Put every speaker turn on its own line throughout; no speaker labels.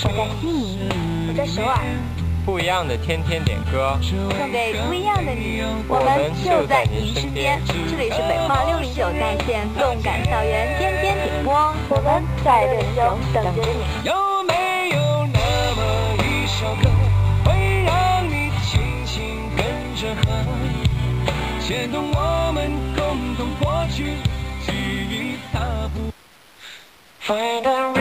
我在悉尼，我在首尔。
不一样的天天点歌，
送给不一样的你，我们就在您身边。这里是北化六零九在线动感校园天天点播，我们在六零九等着你。
有没有那么一首歌，会让你轻轻跟着和，牵动我们共同过去记忆踏步。Find a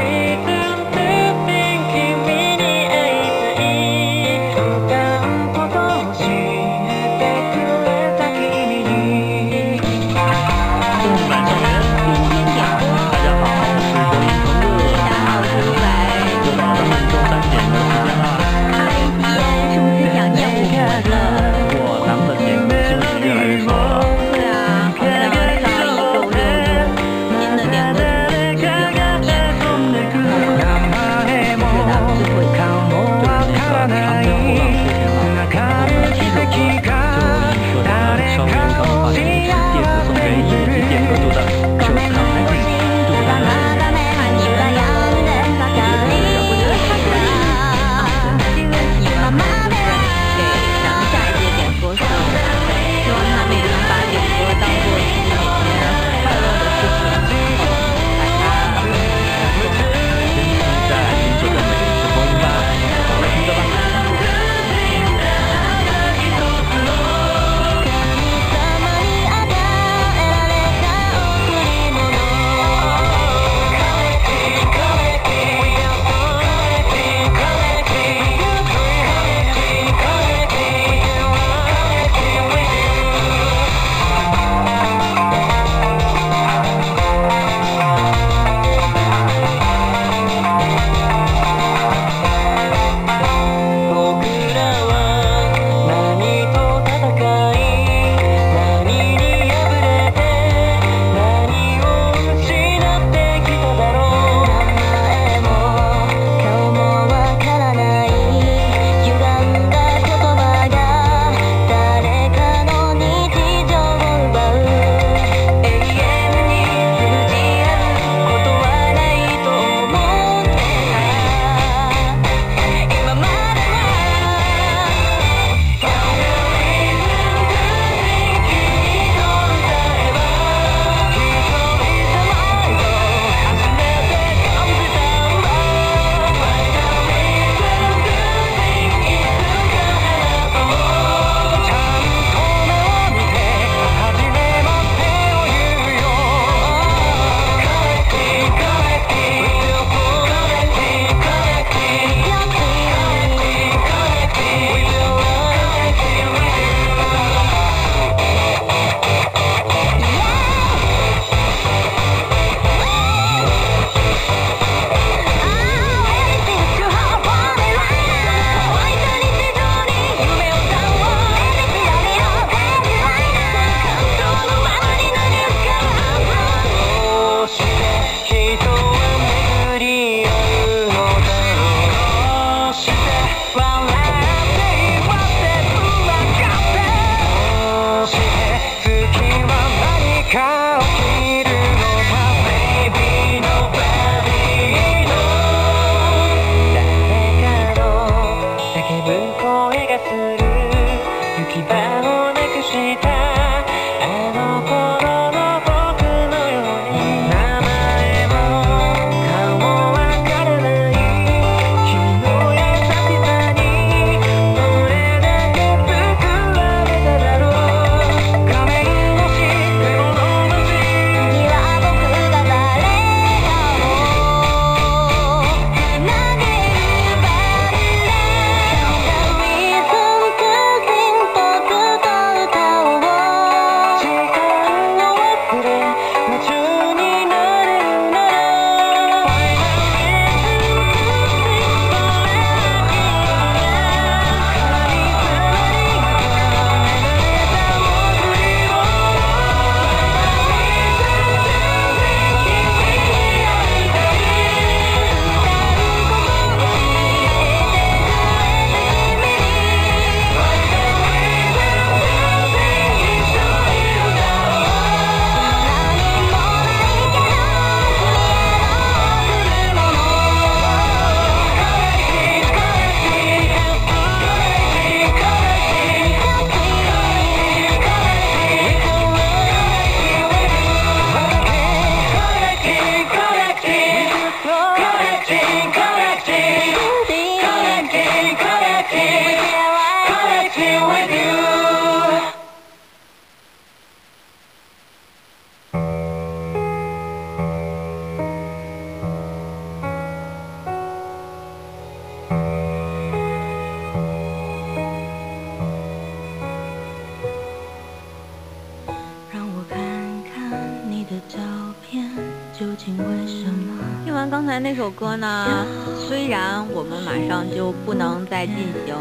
听
完刚才那首歌呢，虽然我们马上就不能再进行，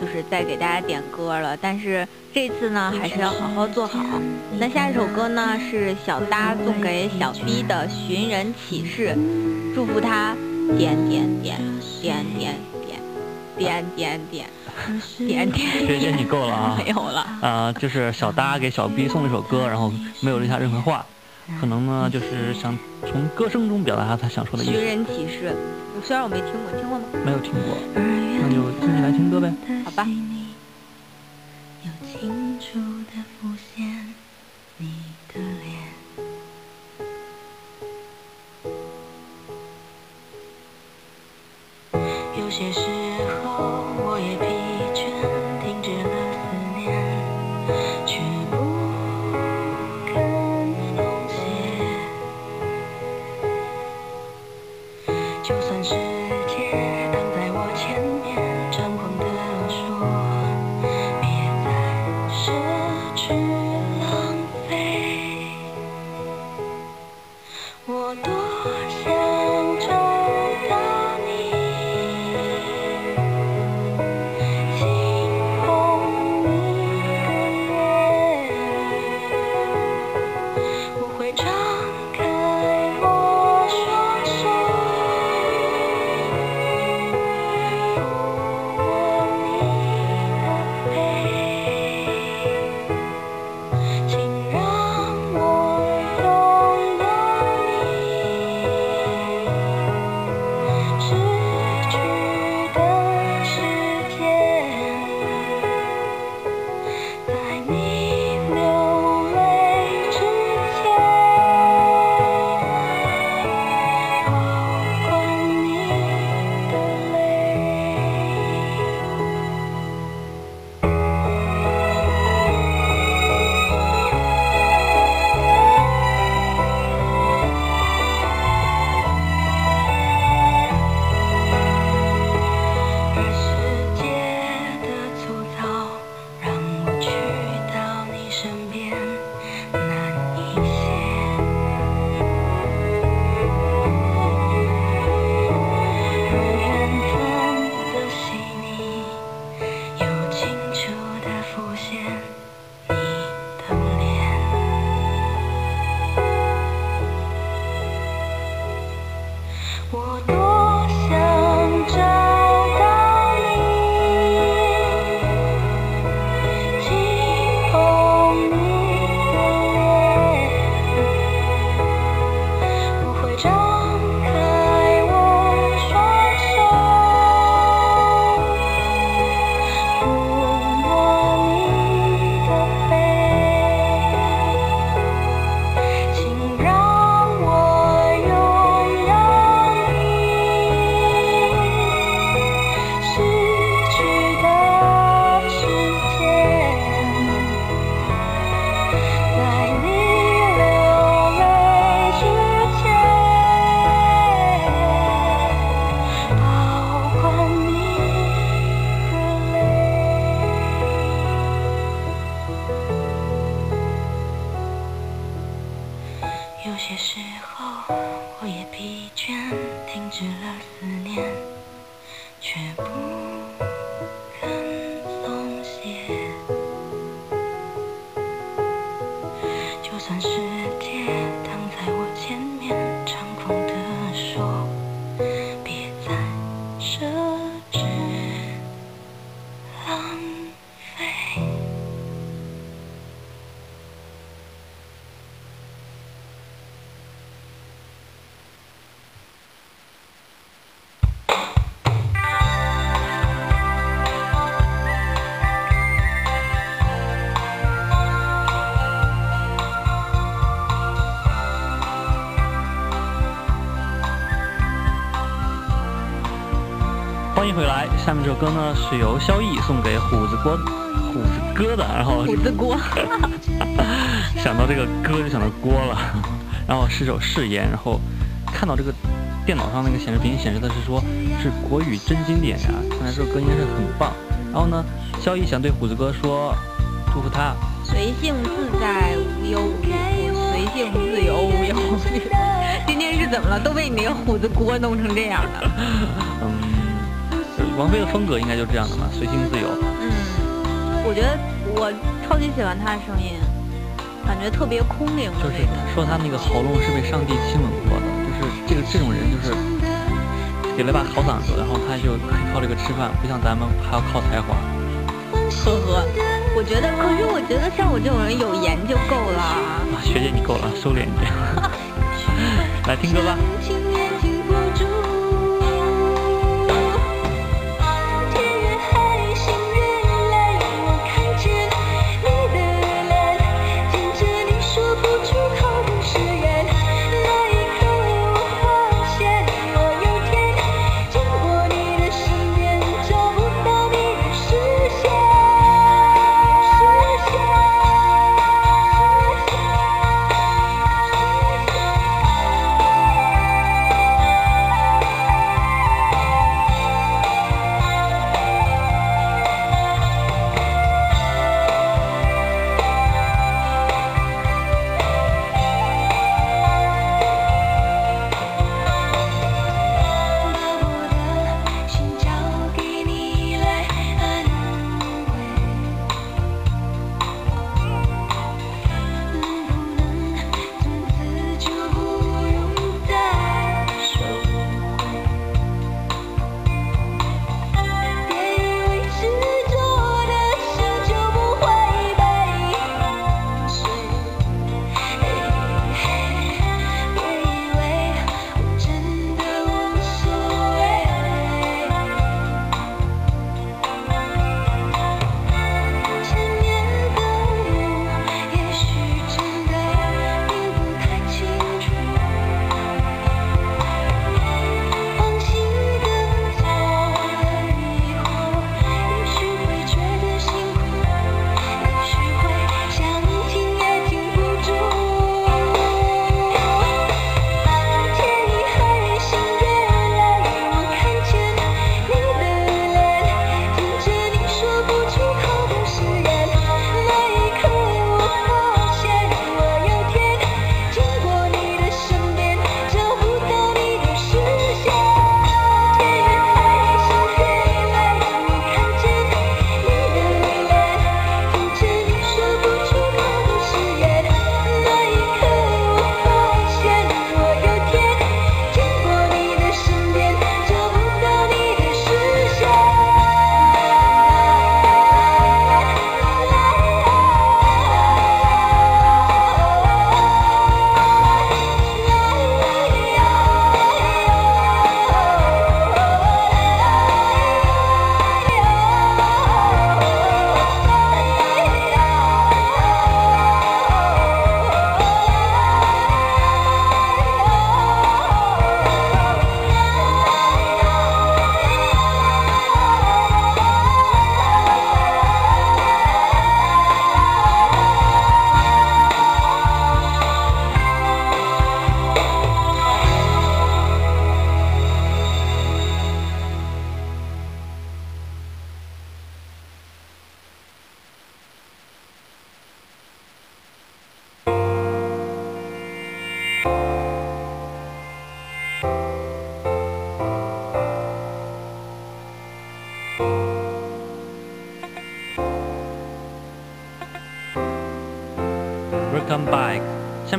就是再给大家点歌了，但是这次呢还是要好好做好。那下一首歌呢是小哒送给小 B 的寻人启事，祝福他点点点点点点点点点点点。
谢谢，你够了啊！
没有了
啊，就是小哒给小 B 送了一首歌，然后没有留下任何话。可能呢，就是想从歌声中表达他他想说的意思。
寻人启事，虽然我没听过，听过吗？
没有听过，那就听起来听歌呗。
好吧。
有
迎回来，下面这首歌呢是由萧逸送给虎子锅虎子哥的，然后
虎子锅，
想到这个歌就想到锅了，然后是首誓言，然后看到这个电脑上那个显示屏显示的是说是国语真经典呀，看来这首歌应该是很棒。然后呢，萧逸想对虎子哥说，祝福他
随性自在无忧无虑，随性自由无忧无虑。今天是怎么了？都被你那个虎子锅弄成这样了。
王菲的风格应该就这样的嘛，随心自由。
嗯，我觉得我超级喜欢她的声音，感觉特别空灵的
就是。说她那个喉咙是被上帝亲吻过的，就是这个这种人就是给了把好嗓子，然后他就可以靠这个吃饭，不像咱们还要靠才华。
呵呵，我觉得，可是我觉得像我这种人有颜就够了。
啊，学姐你够了，收敛一点。来听歌吧。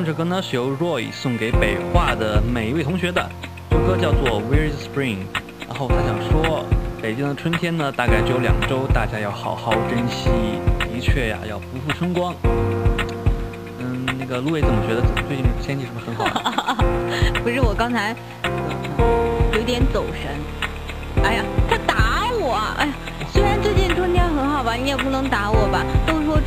这首歌呢是由 Roy 送给北化的每一位同学的，这首歌叫做 Where Is Spring。然后他想说，北京的春天呢大概只有两周，大家要好好珍惜。的确呀，要不负春光。嗯，那个陆伟怎么觉得最近天气是不是很好？
不是我刚才有点走神。哎呀，他打我！哎呀，虽然最近春天很好吧，你也不能打我吧。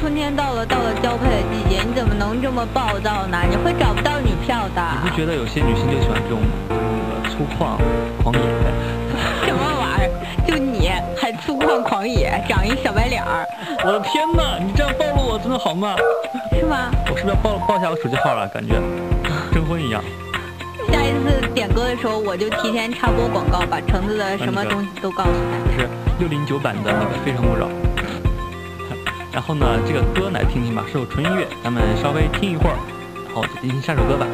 春天到了，到了交配的季节，你怎么能这么暴躁呢？你会找不到女票的。
你不觉得有些女性就喜欢这种那个粗犷、狂野？
什么玩意儿？就你还粗犷狂野，长一小白脸儿，
我的天哪！你这样暴露我真的好吗？
是吗？
我是不是要报报一下我手机号了？感觉征婚一样。
下一次点歌的时候，我就提前插播广告，把橙子的什么东西都告诉他。
就是六零九版的《非诚勿扰》。然后呢，这个歌来听听吧，是首纯音乐，咱们稍微听一会儿，然后就进行下首歌吧。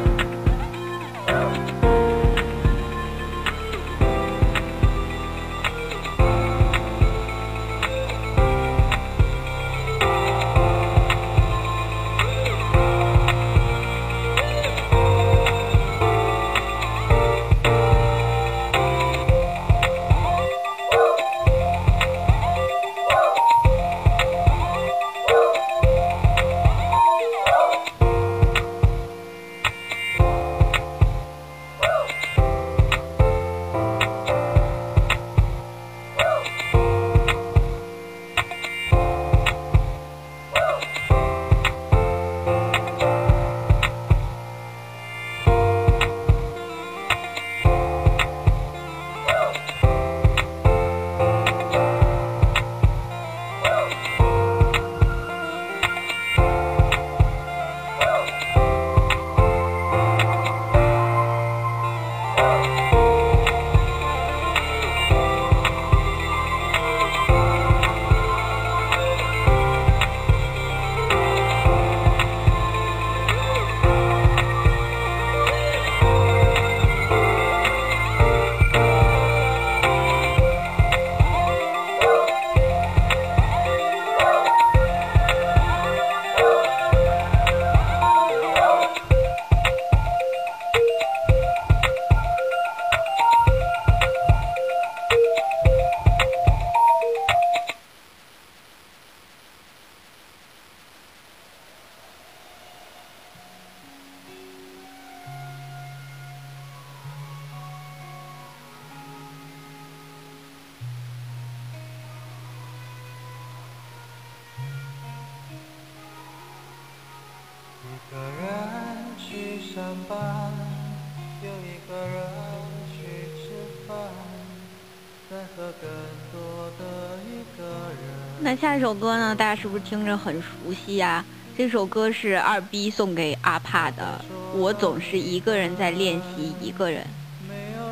那下一首歌呢？大家是不是听着很熟悉呀、这首歌是二 B 送给阿帕的，我总是一个人在练习一个人。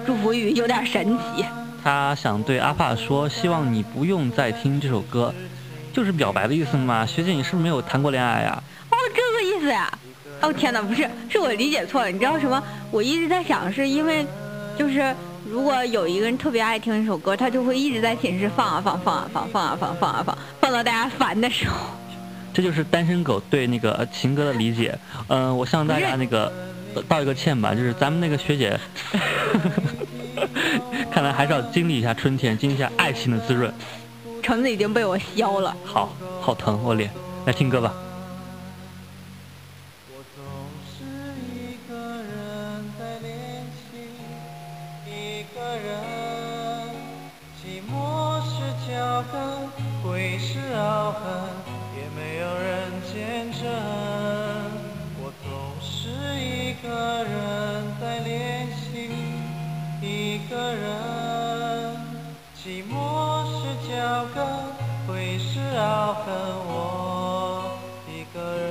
祝福语有点神奇。
他想对阿帕说，希望你不用再听这首歌，就是表白的意思嘛。学姐，你是不是没有谈过恋爱呀？
哦，这个意思呀？哦天哪，不是，是我理解错了。你知道什么？我一直在想，是因为，就是如果有一个人特别爱听一首歌，他就会一直在寝室放啊放，放啊放，放啊放，放啊放，放到大家烦的时候。
这就是单身狗对那个呃情歌的理解。嗯、我向大家那个呃道一个歉吧，就是咱们那个学姐，看来还是要经历一下春天，经历一下爱情的滋润。
橙子已经被我削了。
好，好疼我脸。来听歌吧。
跟，我一个人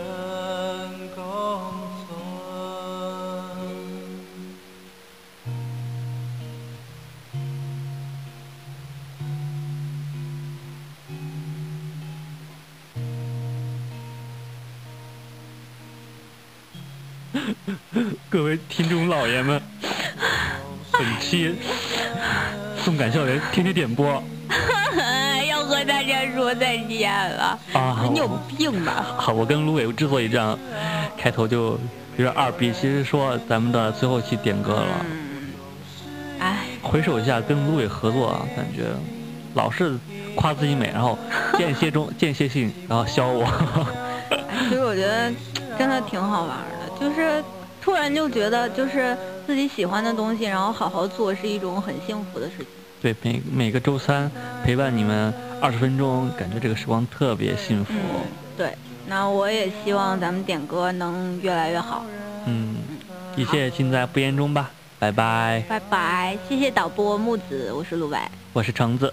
共存。
各位听众老爷们，本期动感校园天天点播
要和大家说再见了。
啊！
你有病吧？
好，我跟芦苇之所以这样开头就有点二逼，其实说咱们的最后一期点歌了。
嗯，哎，
回首一下跟芦苇合作啊，感觉老是夸自己美，然后间歇中间歇性，然后削我。
所以我觉得真的挺好玩的，就是突然就觉得，就是自己喜欢的东西，然后好好做，是一种很幸福的事情。
对，每每个周三陪伴你们二十分钟，感觉这个时光特别幸福。
嗯，对。那我也希望咱们点歌能越来越好。
嗯，一切尽在不言中吧，拜拜。
拜拜，谢谢导播木子，我是陆白。
我是橙子。